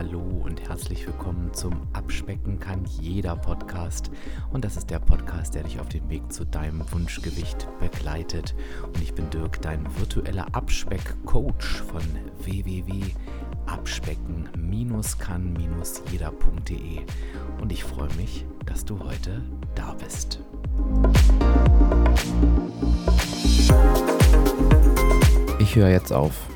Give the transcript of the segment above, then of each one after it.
hallo und herzlich willkommen zum Abspecken kann jeder Podcast. Und das ist der Podcast, der dich auf dem Weg zu deinem Wunschgewicht begleitet. Und ich bin Dirk, dein virtueller Abspeck-Coach von www.abspecken-kann-jeder.de. Und ich freue mich, dass du heute da bist. Ich höre jetzt auf.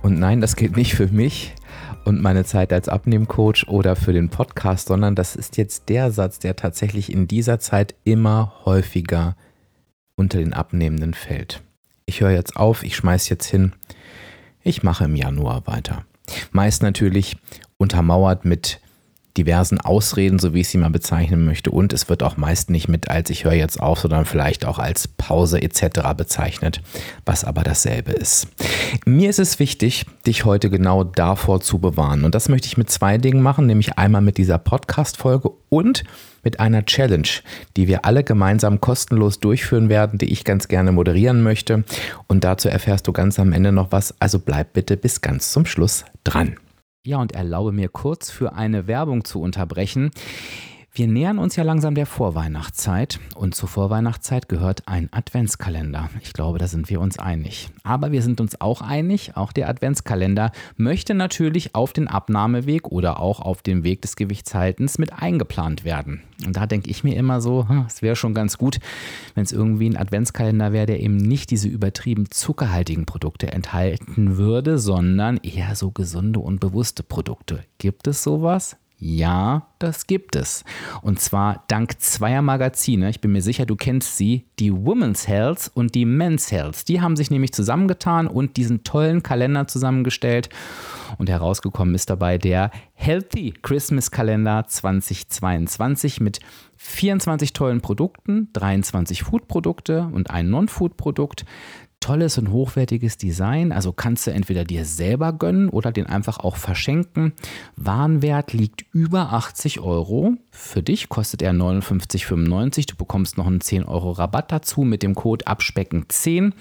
Und nein, das geht nicht für mich und meine Zeit als Abnehmcoach oder für den Podcast, sondern das ist jetzt der Satz, der tatsächlich in dieser Zeit immer häufiger unter den Abnehmenden fällt. Ich höre jetzt auf, ich schmeiß jetzt hin, ich mache im Januar weiter. Meist natürlich untermauert mit diversen Ausreden, so wie ich sie mal bezeichnen möchte. Und es wird auch meist nicht mit als ich höre jetzt auf, sondern vielleicht auch als Pause etc. bezeichnet, was aber dasselbe ist. Mir ist es wichtig, dich heute genau davor zu bewahren. Und das möchte ich mit zwei Dingen machen, nämlich einmal mit dieser Podcast-Folge und mit einer Challenge, die wir alle gemeinsam kostenlos durchführen werden, die ich ganz gerne moderieren möchte. Und dazu erfährst du ganz am Ende noch was. Also bleib bitte bis ganz zum Schluss dran. Ja, und erlaube mir kurz für eine Werbung zu unterbrechen. Wir nähern uns ja langsam der Vorweihnachtszeit und zur Vorweihnachtszeit gehört ein Adventskalender. Ich glaube, da sind wir uns einig. Aber wir sind uns auch einig, auch der Adventskalender möchte natürlich auf den Abnahmeweg oder auch auf dem Weg des Gewichtshaltens mit eingeplant werden. Und da denke ich mir immer so, hm, es wäre schon ganz gut, wenn es irgendwie ein Adventskalender wäre, der eben nicht diese übertrieben zuckerhaltigen Produkte enthalten würde, sondern eher so gesunde und bewusste Produkte. Gibt es sowas? Ja, das gibt es. Und zwar dank zweier Magazine. Ich bin mir sicher, du kennst sie. Die Women's Health und die Men's Health. Die haben sich nämlich zusammengetan und diesen tollen Kalender zusammengestellt. Und herausgekommen ist dabei der Healthy Christmas Kalender 2022 mit 24 tollen Produkten, 23 Food-Produkte und ein Non-Food-Produkt tolles und hochwertiges Design. Also kannst du entweder dir selber gönnen oder den einfach auch verschenken. Warenwert liegt über 80 Euro. Für dich kostet er 59,95. Du bekommst noch einen 10 Euro Rabatt dazu mit dem Code Abspecken10.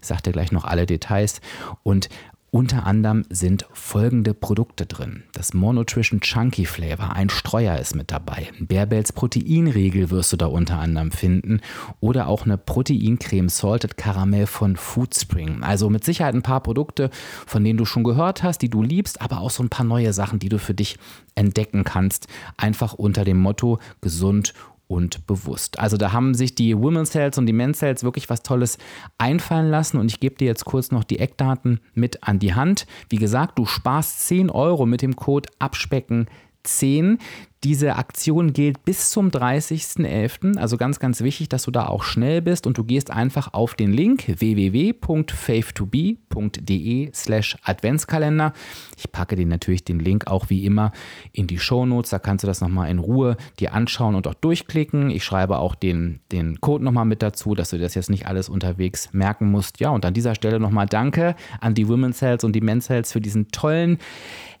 Ich sag dir gleich noch alle Details. Und unter anderem sind folgende Produkte drin. Das Monotrition Chunky Flavor, ein Streuer ist mit dabei. Bärbels Proteinriegel wirst du da unter anderem finden. Oder auch eine Proteincreme Salted Caramel von Foodspring. Also mit Sicherheit ein paar Produkte, von denen du schon gehört hast, die du liebst, aber auch so ein paar neue Sachen, die du für dich entdecken kannst. Einfach unter dem Motto gesund und bewusst. Also da haben sich die Women's Cells und die Men's Cells wirklich was Tolles einfallen lassen und ich gebe dir jetzt kurz noch die Eckdaten mit an die Hand. Wie gesagt, du sparst 10 Euro mit dem Code Abspecken 10. Diese Aktion gilt bis zum 30.11. Also ganz, ganz wichtig, dass du da auch schnell bist und du gehst einfach auf den Link www.faith2be.de slash Adventskalender. Ich packe dir natürlich den Link auch wie immer in die Shownotes. Da kannst du das nochmal in Ruhe dir anschauen und auch durchklicken. Ich schreibe auch den, den Code nochmal mit dazu, dass du das jetzt nicht alles unterwegs merken musst. Ja, und an dieser Stelle nochmal danke an die Women's Health und die Men's Health für diesen tollen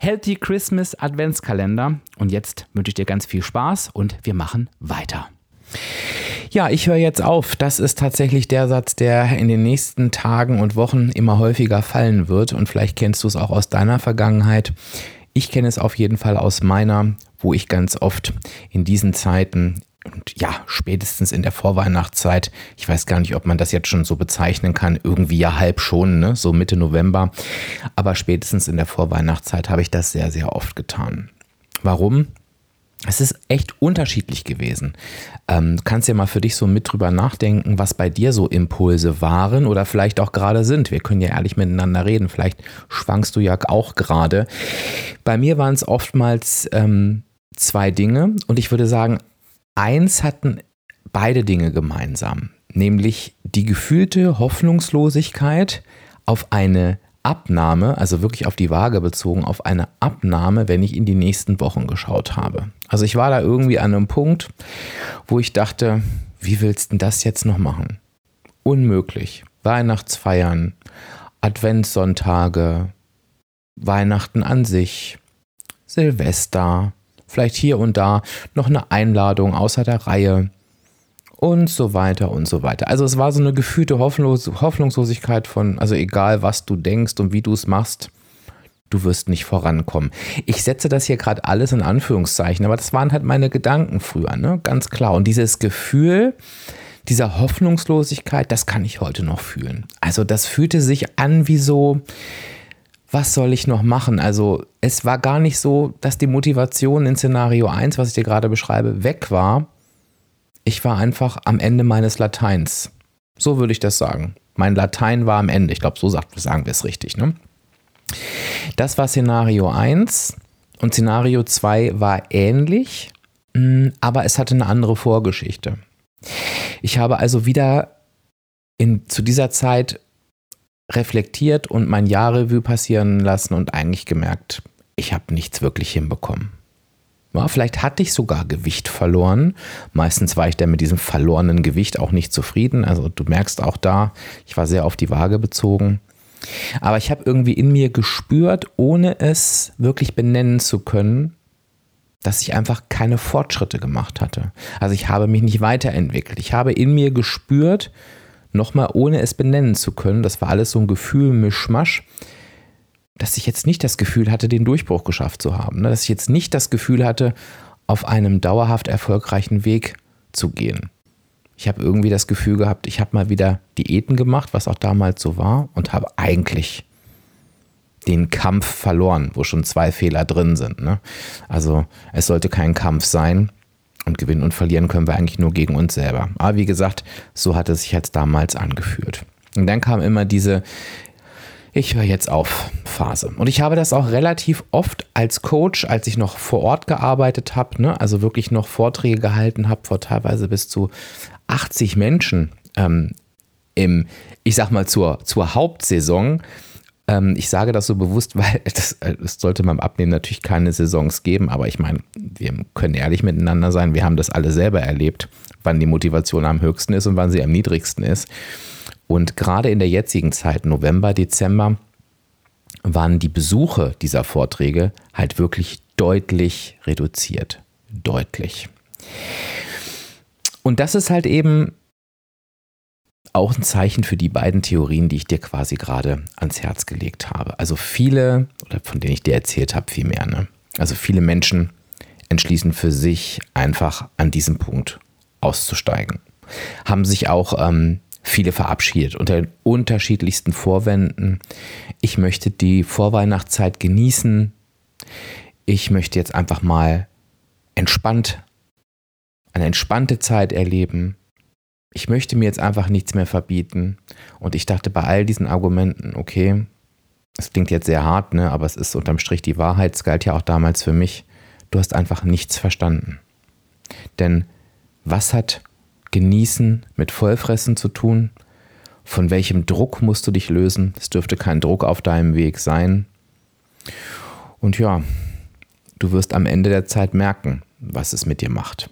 Healthy Christmas Adventskalender. Und jetzt wünsche ich dir ganz viel Spaß und wir machen weiter. Ja, ich höre jetzt auf. Das ist tatsächlich der Satz, der in den nächsten Tagen und Wochen immer häufiger fallen wird. Und vielleicht kennst du es auch aus deiner Vergangenheit. Ich kenne es auf jeden Fall aus meiner, wo ich ganz oft in diesen Zeiten und ja, spätestens in der Vorweihnachtszeit, ich weiß gar nicht, ob man das jetzt schon so bezeichnen kann, irgendwie ja halb schon, ne? so Mitte November, aber spätestens in der Vorweihnachtszeit habe ich das sehr, sehr oft getan. Warum? Es ist echt unterschiedlich gewesen. Ähm, du kannst ja mal für dich so mit drüber nachdenken, was bei dir so Impulse waren oder vielleicht auch gerade sind. Wir können ja ehrlich miteinander reden. Vielleicht schwankst du ja auch gerade. Bei mir waren es oftmals ähm, zwei Dinge und ich würde sagen, eins hatten beide Dinge gemeinsam, nämlich die gefühlte Hoffnungslosigkeit auf eine Abnahme, also wirklich auf die Waage bezogen, auf eine Abnahme, wenn ich in die nächsten Wochen geschaut habe. Also ich war da irgendwie an einem Punkt, wo ich dachte, wie willst du das jetzt noch machen? Unmöglich. Weihnachtsfeiern, Adventssonntage, Weihnachten an sich, Silvester, vielleicht hier und da noch eine Einladung außer der Reihe und so weiter und so weiter. Also es war so eine gefühlte Hoffnungslosigkeit von, also egal was du denkst und wie du es machst, du wirst nicht vorankommen. Ich setze das hier gerade alles in Anführungszeichen, aber das waren halt meine Gedanken früher, ne? ganz klar. Und dieses Gefühl dieser Hoffnungslosigkeit, das kann ich heute noch fühlen. Also das fühlte sich an wie so, was soll ich noch machen? Also es war gar nicht so, dass die Motivation in Szenario 1, was ich dir gerade beschreibe, weg war. Ich war einfach am Ende meines Lateins. So würde ich das sagen. Mein Latein war am Ende. Ich glaube, so sagen wir es richtig. Ne? Das war Szenario 1 und Szenario 2 war ähnlich, mm, aber es hatte eine andere Vorgeschichte. Ich habe also wieder in, zu dieser Zeit reflektiert und mein Jahrrevue passieren lassen und eigentlich gemerkt, ich habe nichts wirklich hinbekommen. Ja, vielleicht hatte ich sogar Gewicht verloren. Meistens war ich dann mit diesem verlorenen Gewicht auch nicht zufrieden. Also du merkst auch da, ich war sehr auf die Waage bezogen. Aber ich habe irgendwie in mir gespürt, ohne es wirklich benennen zu können, dass ich einfach keine Fortschritte gemacht hatte. Also ich habe mich nicht weiterentwickelt. Ich habe in mir gespürt, nochmal ohne es benennen zu können, das war alles so ein Gefühl, Mischmasch, dass ich jetzt nicht das Gefühl hatte, den Durchbruch geschafft zu haben. Ne? Dass ich jetzt nicht das Gefühl hatte, auf einem dauerhaft erfolgreichen Weg zu gehen. Ich habe irgendwie das Gefühl gehabt, ich habe mal wieder Diäten gemacht, was auch damals so war, und habe eigentlich den Kampf verloren, wo schon zwei Fehler drin sind. Ne? Also es sollte kein Kampf sein. Und gewinnen und verlieren können wir eigentlich nur gegen uns selber. Aber wie gesagt, so hat es sich jetzt damals angefühlt. Und dann kam immer diese Ich höre jetzt auf Phase. Und ich habe das auch relativ oft als Coach, als ich noch vor Ort gearbeitet habe, ne? also wirklich noch Vorträge gehalten habe vor teilweise bis zu 80 Menschen ähm, im, ich sag mal, zur, zur Hauptsaison ähm, ich sage das so bewusst, weil es äh, sollte beim Abnehmen natürlich keine Saisons geben, aber ich meine, wir können ehrlich miteinander sein, wir haben das alle selber erlebt, wann die Motivation am höchsten ist und wann sie am niedrigsten ist. Und gerade in der jetzigen Zeit, November, Dezember, waren die Besuche dieser Vorträge halt wirklich deutlich reduziert. Deutlich. Und das ist halt eben auch ein Zeichen für die beiden Theorien, die ich dir quasi gerade ans Herz gelegt habe. Also viele, oder von denen ich dir erzählt habe, viel mehr. Ne? Also viele Menschen entschließen für sich einfach an diesem Punkt auszusteigen. Haben sich auch ähm, viele verabschiedet unter den unterschiedlichsten Vorwänden. Ich möchte die Vorweihnachtszeit genießen. Ich möchte jetzt einfach mal entspannt, eine entspannte Zeit erleben ich möchte mir jetzt einfach nichts mehr verbieten. Und ich dachte bei all diesen Argumenten, okay, es klingt jetzt sehr hart, ne, aber es ist unterm Strich die Wahrheit. Es galt ja auch damals für mich. Du hast einfach nichts verstanden. Denn was hat Genießen mit Vollfressen zu tun? Von welchem Druck musst du dich lösen? Es dürfte kein Druck auf deinem Weg sein. Und ja, du wirst am Ende der Zeit merken, was es mit dir macht.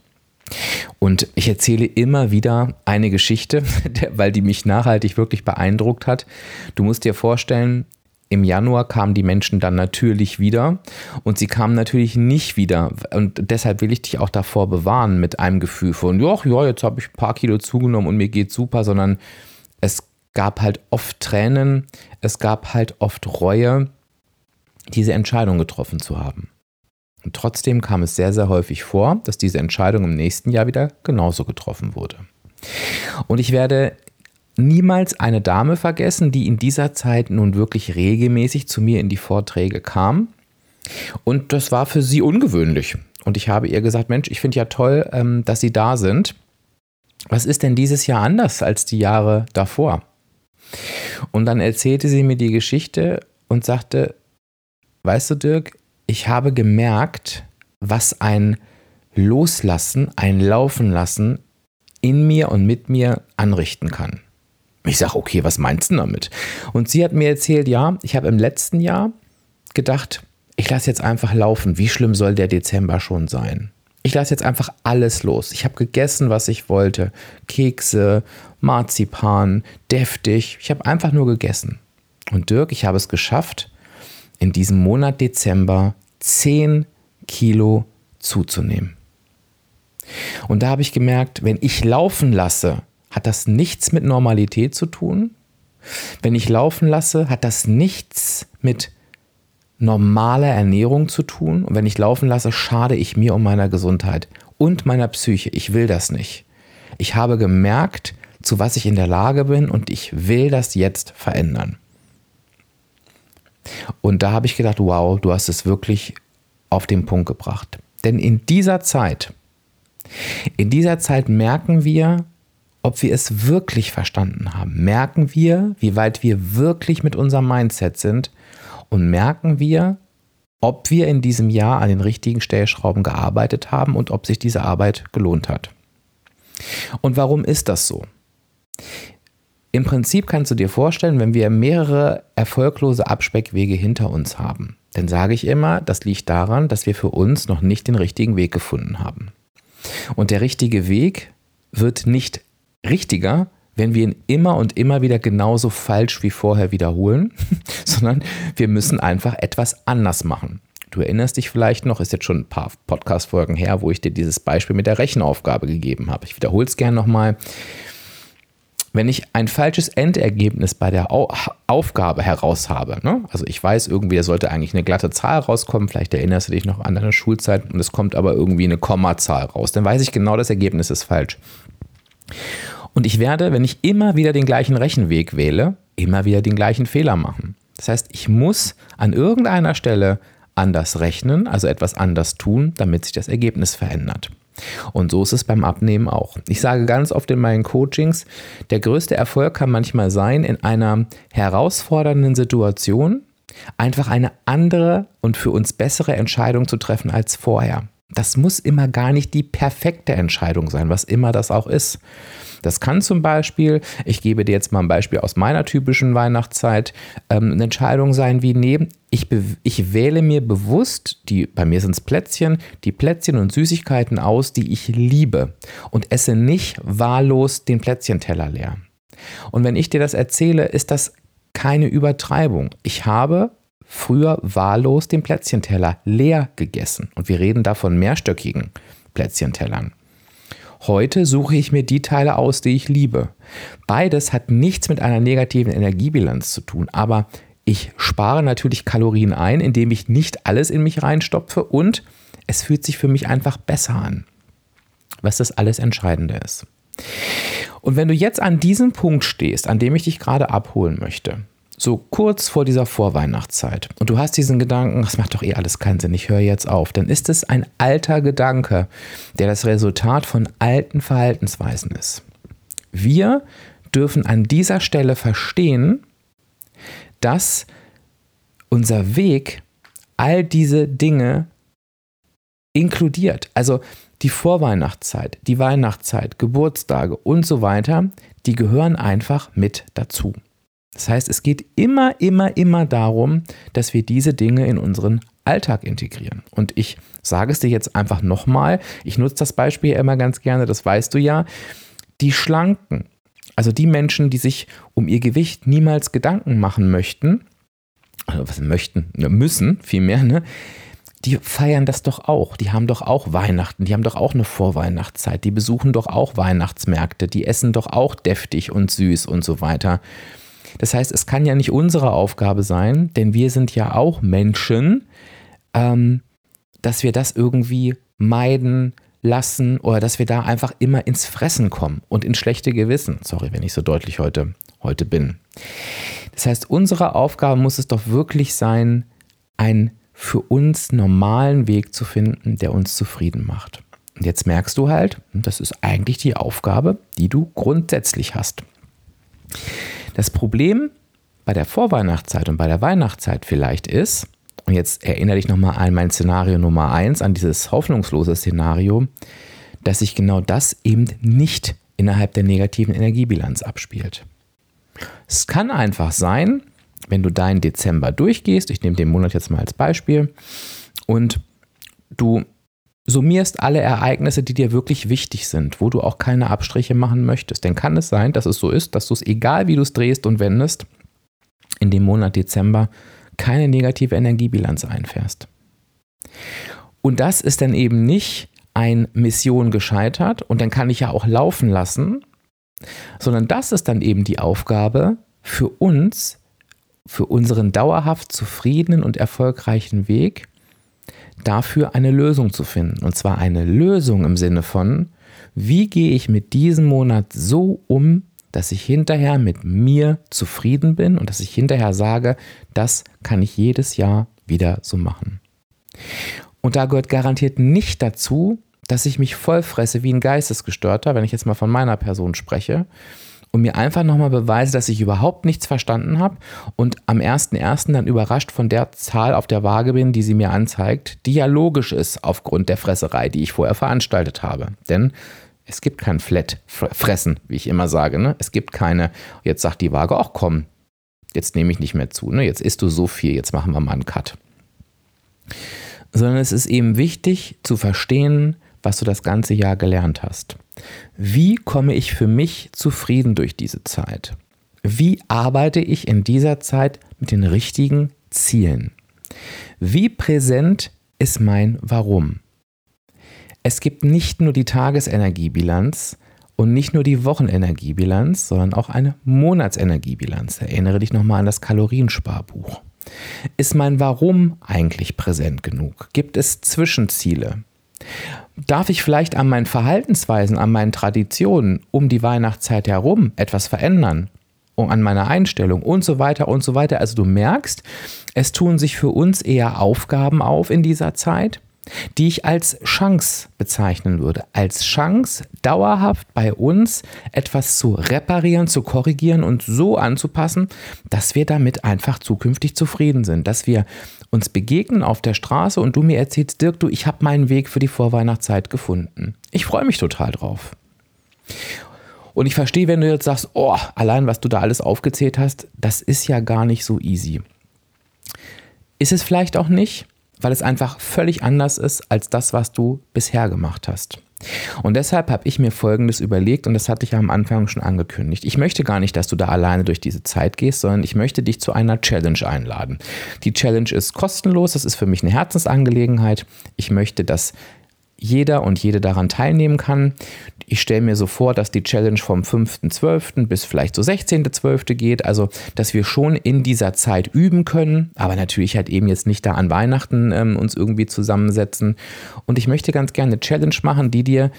Und ich erzähle immer wieder eine Geschichte, weil die mich nachhaltig wirklich beeindruckt hat. Du musst dir vorstellen, im Januar kamen die Menschen dann natürlich wieder und sie kamen natürlich nicht wieder. Und deshalb will ich dich auch davor bewahren mit einem Gefühl von, ja, jetzt habe ich ein paar Kilo zugenommen und mir geht super, sondern es gab halt oft Tränen, es gab halt oft Reue, diese Entscheidung getroffen zu haben. Und trotzdem kam es sehr, sehr häufig vor, dass diese Entscheidung im nächsten Jahr wieder genauso getroffen wurde. Und ich werde niemals eine Dame vergessen, die in dieser Zeit nun wirklich regelmäßig zu mir in die Vorträge kam. Und das war für sie ungewöhnlich. Und ich habe ihr gesagt, Mensch, ich finde ja toll, ähm, dass Sie da sind. Was ist denn dieses Jahr anders als die Jahre davor? Und dann erzählte sie mir die Geschichte und sagte, weißt du, Dirk, ich habe gemerkt, was ein Loslassen, ein Laufen lassen in mir und mit mir anrichten kann. Ich sage, okay, was meinst du damit? Und sie hat mir erzählt, ja, ich habe im letzten Jahr gedacht, ich lasse jetzt einfach laufen. Wie schlimm soll der Dezember schon sein? Ich lasse jetzt einfach alles los. Ich habe gegessen, was ich wollte. Kekse, Marzipan, deftig. Ich habe einfach nur gegessen. Und Dirk, ich habe es geschafft, in diesem Monat Dezember 10 Kilo zuzunehmen. Und da habe ich gemerkt, wenn ich laufen lasse, hat das nichts mit Normalität zu tun. Wenn ich laufen lasse, hat das nichts mit normale Ernährung zu tun. Und wenn ich laufen lasse, schade ich mir um meiner Gesundheit und meiner Psyche. Ich will das nicht. Ich habe gemerkt, zu was ich in der Lage bin und ich will das jetzt verändern. Und da habe ich gedacht, wow, du hast es wirklich auf den Punkt gebracht. Denn in dieser Zeit, in dieser Zeit merken wir, ob wir es wirklich verstanden haben. Merken wir, wie weit wir wirklich mit unserem Mindset sind und merken wir, ob wir in diesem Jahr an den richtigen Stellschrauben gearbeitet haben und ob sich diese Arbeit gelohnt hat. Und warum ist das so? Im Prinzip kannst du dir vorstellen, wenn wir mehrere erfolglose Abspeckwege hinter uns haben, dann sage ich immer, das liegt daran, dass wir für uns noch nicht den richtigen Weg gefunden haben. Und der richtige Weg wird nicht richtiger, wenn wir ihn immer und immer wieder genauso falsch wie vorher wiederholen, sondern wir müssen einfach etwas anders machen. Du erinnerst dich vielleicht noch, ist jetzt schon ein paar Podcast-Folgen her, wo ich dir dieses Beispiel mit der Rechenaufgabe gegeben habe. Ich wiederhole es gerne nochmal. Wenn ich ein falsches Endergebnis bei der Aufgabe heraus habe, ne? also ich weiß irgendwie, da sollte eigentlich eine glatte Zahl rauskommen, vielleicht erinnerst du dich noch an deine Schulzeit und es kommt aber irgendwie eine Kommazahl raus, dann weiß ich genau, das Ergebnis ist falsch. Und ich werde, wenn ich immer wieder den gleichen Rechenweg wähle, immer wieder den gleichen Fehler machen. Das heißt, ich muss an irgendeiner Stelle anders rechnen, also etwas anders tun, damit sich das Ergebnis verändert. Und so ist es beim Abnehmen auch. Ich sage ganz oft in meinen Coachings, der größte Erfolg kann manchmal sein, in einer herausfordernden Situation einfach eine andere und für uns bessere Entscheidung zu treffen als vorher. Das muss immer gar nicht die perfekte Entscheidung sein, was immer das auch ist. Das kann zum Beispiel, ich gebe dir jetzt mal ein Beispiel aus meiner typischen Weihnachtszeit, ähm, eine Entscheidung sein wie, nee, ich, ich wähle mir bewusst, die, bei mir sind es Plätzchen, die Plätzchen und Süßigkeiten aus, die ich liebe und esse nicht wahllos den Plätzchenteller leer. Und wenn ich dir das erzähle, ist das keine Übertreibung. Ich habe früher wahllos den Plätzchenteller leer gegessen. Und wir reden da von mehrstöckigen Plätzchentellern. Heute suche ich mir die Teile aus, die ich liebe. Beides hat nichts mit einer negativen Energiebilanz zu tun, aber ich spare natürlich Kalorien ein, indem ich nicht alles in mich reinstopfe und es fühlt sich für mich einfach besser an, was das alles Entscheidende ist. Und wenn du jetzt an diesem Punkt stehst, an dem ich dich gerade abholen möchte, so kurz vor dieser Vorweihnachtszeit und du hast diesen Gedanken, das macht doch eh alles keinen Sinn, ich höre jetzt auf, dann ist es ein alter Gedanke, der das Resultat von alten Verhaltensweisen ist. Wir dürfen an dieser Stelle verstehen, dass unser Weg all diese Dinge inkludiert. Also die Vorweihnachtszeit, die Weihnachtszeit, Geburtstage und so weiter, die gehören einfach mit dazu. Das heißt, es geht immer, immer, immer darum, dass wir diese Dinge in unseren Alltag integrieren. Und ich sage es dir jetzt einfach nochmal, ich nutze das Beispiel immer ganz gerne, das weißt du ja, die Schlanken, also die Menschen, die sich um ihr Gewicht niemals Gedanken machen möchten, also was möchten, ne, müssen vielmehr, ne? die feiern das doch auch. Die haben doch auch Weihnachten, die haben doch auch eine Vorweihnachtszeit, die besuchen doch auch Weihnachtsmärkte, die essen doch auch deftig und süß und so weiter. Das heißt, es kann ja nicht unsere Aufgabe sein, denn wir sind ja auch Menschen, ähm, dass wir das irgendwie meiden lassen oder dass wir da einfach immer ins Fressen kommen und ins schlechte Gewissen. Sorry, wenn ich so deutlich heute, heute bin. Das heißt, unsere Aufgabe muss es doch wirklich sein, einen für uns normalen Weg zu finden, der uns zufrieden macht. Und jetzt merkst du halt, das ist eigentlich die Aufgabe, die du grundsätzlich hast. Das Problem bei der Vorweihnachtszeit und bei der Weihnachtszeit vielleicht ist, und jetzt erinnere dich nochmal an mein Szenario Nummer 1, an dieses hoffnungslose Szenario, dass sich genau das eben nicht innerhalb der negativen Energiebilanz abspielt. Es kann einfach sein, wenn du deinen Dezember durchgehst, ich nehme den Monat jetzt mal als Beispiel, und du summierst alle Ereignisse, die dir wirklich wichtig sind, wo du auch keine Abstriche machen möchtest. Denn kann es sein, dass es so ist, dass du es, egal wie du es drehst und wendest, in dem Monat Dezember keine negative Energiebilanz einfährst. Und das ist dann eben nicht ein Mission gescheitert und dann kann ich ja auch laufen lassen, sondern das ist dann eben die Aufgabe für uns, für unseren dauerhaft zufriedenen und erfolgreichen Weg dafür eine Lösung zu finden. Und zwar eine Lösung im Sinne von, wie gehe ich mit diesem Monat so um, dass ich hinterher mit mir zufrieden bin und dass ich hinterher sage, das kann ich jedes Jahr wieder so machen. Und da gehört garantiert nicht dazu, dass ich mich vollfresse wie ein Geistesgestörter, wenn ich jetzt mal von meiner Person spreche, und mir einfach nochmal beweise, dass ich überhaupt nichts verstanden habe und am 1.1. dann überrascht von der Zahl auf der Waage bin, die sie mir anzeigt, die ja logisch ist aufgrund der Fresserei, die ich vorher veranstaltet habe. Denn es gibt kein Flat-Fressen, wie ich immer sage. Ne? Es gibt keine, jetzt sagt die Waage, ach komm, jetzt nehme ich nicht mehr zu. Ne? Jetzt isst du so viel, jetzt machen wir mal einen Cut. Sondern es ist eben wichtig zu verstehen, was du das ganze Jahr gelernt hast. Wie komme ich für mich zufrieden durch diese Zeit? Wie arbeite ich in dieser Zeit mit den richtigen Zielen? Wie präsent ist mein Warum? Es gibt nicht nur die Tagesenergiebilanz und nicht nur die Wochenenergiebilanz, sondern auch eine Monatsenergiebilanz. Erinnere dich nochmal an das Kaloriensparbuch. Ist mein Warum eigentlich präsent genug? Gibt es Zwischenziele? Darf ich vielleicht an meinen Verhaltensweisen, an meinen Traditionen um die Weihnachtszeit herum etwas verändern? An meiner Einstellung und so weiter und so weiter. Also du merkst, es tun sich für uns eher Aufgaben auf in dieser Zeit, die ich als Chance bezeichnen würde. Als Chance, dauerhaft bei uns etwas zu reparieren, zu korrigieren und so anzupassen, dass wir damit einfach zukünftig zufrieden sind. Dass wir uns begegnen auf der Straße und du mir erzählst, Dirk, du, ich habe meinen Weg für die Vorweihnachtszeit gefunden. Ich freue mich total drauf. Und ich verstehe, wenn du jetzt sagst, oh, allein was du da alles aufgezählt hast, das ist ja gar nicht so easy. Ist es vielleicht auch nicht? Weil es einfach völlig anders ist als das, was du bisher gemacht hast. Und deshalb habe ich mir Folgendes überlegt und das hatte ich ja am Anfang schon angekündigt. Ich möchte gar nicht, dass du da alleine durch diese Zeit gehst, sondern ich möchte dich zu einer Challenge einladen. Die Challenge ist kostenlos, das ist für mich eine Herzensangelegenheit. Ich möchte, dass jeder und jede daran teilnehmen kann. Ich stelle mir so vor, dass die Challenge vom 5.12. bis vielleicht so 16.12. geht, also dass wir schon in dieser Zeit üben können, aber natürlich halt eben jetzt nicht da an Weihnachten ähm, uns irgendwie zusammensetzen. Und ich möchte ganz gerne eine Challenge machen, die dir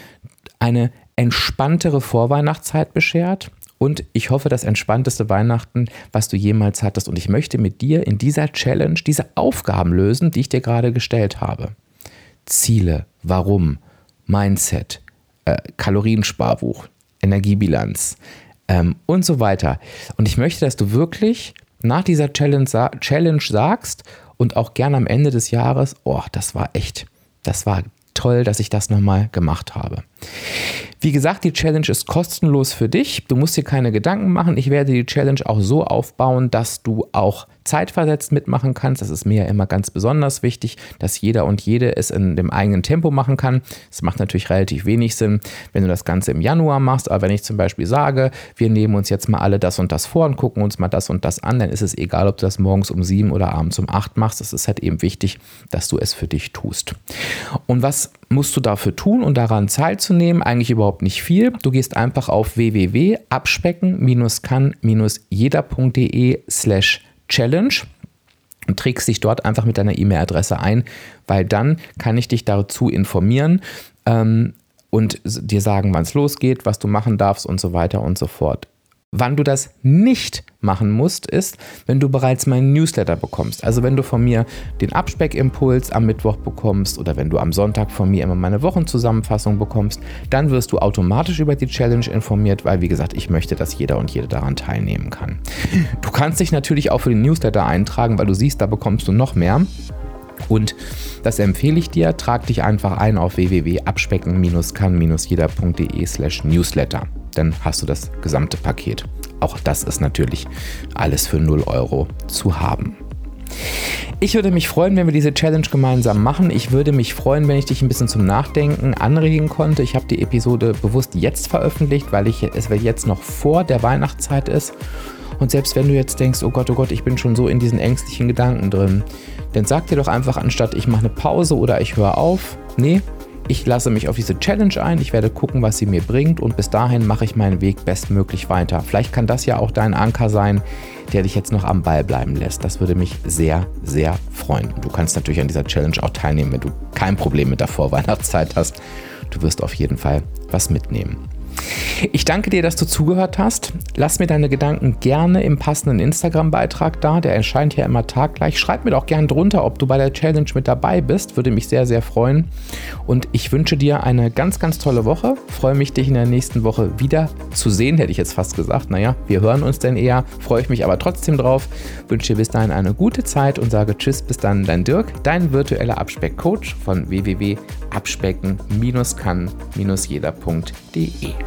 eine entspanntere Vorweihnachtszeit beschert. Und ich hoffe, das entspannteste Weihnachten, was du jemals hattest. Und ich möchte mit dir in dieser Challenge diese Aufgaben lösen, die ich dir gerade gestellt habe. Ziele, Warum, Mindset, äh, Kaloriensparbuch, Energiebilanz ähm, und so weiter. Und ich möchte, dass du wirklich nach dieser Challenge, Challenge sagst und auch gerne am Ende des Jahres, oh, das war echt, das war toll, dass ich das nochmal gemacht habe. Wie gesagt, die Challenge ist kostenlos für dich. Du musst dir keine Gedanken machen. Ich werde die Challenge auch so aufbauen, dass du auch zeitversetzt mitmachen kannst. Das ist mir ja immer ganz besonders wichtig, dass jeder und jede es in dem eigenen Tempo machen kann. Es macht natürlich relativ wenig Sinn, wenn du das Ganze im Januar machst. Aber wenn ich zum Beispiel sage, wir nehmen uns jetzt mal alle das und das vor und gucken uns mal das und das an, dann ist es egal, ob du das morgens um sieben oder abends um acht machst. Es ist halt eben wichtig, dass du es für dich tust. Und was musst du dafür tun und daran teilzunehmen? Eigentlich überhaupt nicht viel. Du gehst einfach auf www.abspecken-kann-jeder.de slash Challenge und trägst dich dort einfach mit deiner E-Mail-Adresse ein, weil dann kann ich dich dazu informieren ähm, und dir sagen, wann es losgeht, was du machen darfst und so weiter und so fort. Wann du das nicht machen musst, ist, wenn du bereits meinen Newsletter bekommst. Also wenn du von mir den Abspeckimpuls am Mittwoch bekommst oder wenn du am Sonntag von mir immer meine Wochenzusammenfassung bekommst, dann wirst du automatisch über die Challenge informiert, weil wie gesagt, ich möchte, dass jeder und jede daran teilnehmen kann. Du kannst dich natürlich auch für den Newsletter eintragen, weil du siehst, da bekommst du noch mehr. Und das empfehle ich dir. Trag dich einfach ein auf www.abspecken-kann-jeder.de slash newsletter. Dann hast du das gesamte Paket. Auch das ist natürlich alles für 0 Euro zu haben. Ich würde mich freuen, wenn wir diese Challenge gemeinsam machen. Ich würde mich freuen, wenn ich dich ein bisschen zum Nachdenken anregen konnte. Ich habe die Episode bewusst jetzt veröffentlicht, weil ich, es jetzt noch vor der Weihnachtszeit ist. Und selbst wenn du jetzt denkst, oh Gott, oh Gott, ich bin schon so in diesen ängstlichen Gedanken drin, dann sag dir doch einfach, anstatt ich mache eine Pause oder ich höre auf, nee, Ich lasse mich auf diese Challenge ein, ich werde gucken, was sie mir bringt und bis dahin mache ich meinen Weg bestmöglich weiter. Vielleicht kann das ja auch dein Anker sein, der dich jetzt noch am Ball bleiben lässt. Das würde mich sehr, sehr freuen. Du kannst natürlich an dieser Challenge auch teilnehmen, wenn du kein Problem mit der Vorweihnachtszeit hast. Du wirst auf jeden Fall was mitnehmen. Ich danke dir, dass du zugehört hast. Lass mir deine Gedanken gerne im passenden Instagram-Beitrag da. Der erscheint ja immer taggleich. Schreib mir doch gerne drunter, ob du bei der Challenge mit dabei bist. Würde mich sehr, sehr freuen. Und ich wünsche dir eine ganz, ganz tolle Woche. Freue mich, dich in der nächsten Woche wieder zu sehen, hätte ich jetzt fast gesagt. Naja, wir hören uns denn eher. Freue ich mich aber trotzdem drauf. Wünsche dir bis dahin eine gute Zeit und sage Tschüss, bis dann, dein Dirk, dein virtueller Abspeck-Coach von www.abspecken-kann-jeder.de.